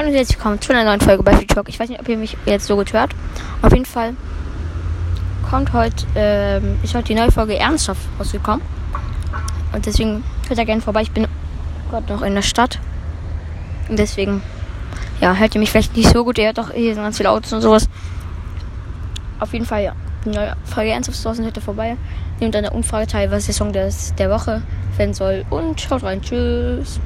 Hallo und herzlich willkommen zu einer neuen Folge bei Talk. Ich weiß nicht, ob ihr mich jetzt so gut hört. Auf jeden Fall kommt heute, ähm, ist heute die neue Folge ernsthaft rausgekommen. Und deswegen hört ihr gerne vorbei. Ich bin gerade noch in der Stadt. Und deswegen, ja, hört ihr mich vielleicht nicht so gut. Ihr hört doch, hier sind ganz viele Autos und sowas. Auf jeden Fall, ja. Die neue Folge ernsthaft draußen heute vorbei. Nehmt an der Umfrage teil, was der Song des, der Woche werden soll. Und schaut rein. Tschüss.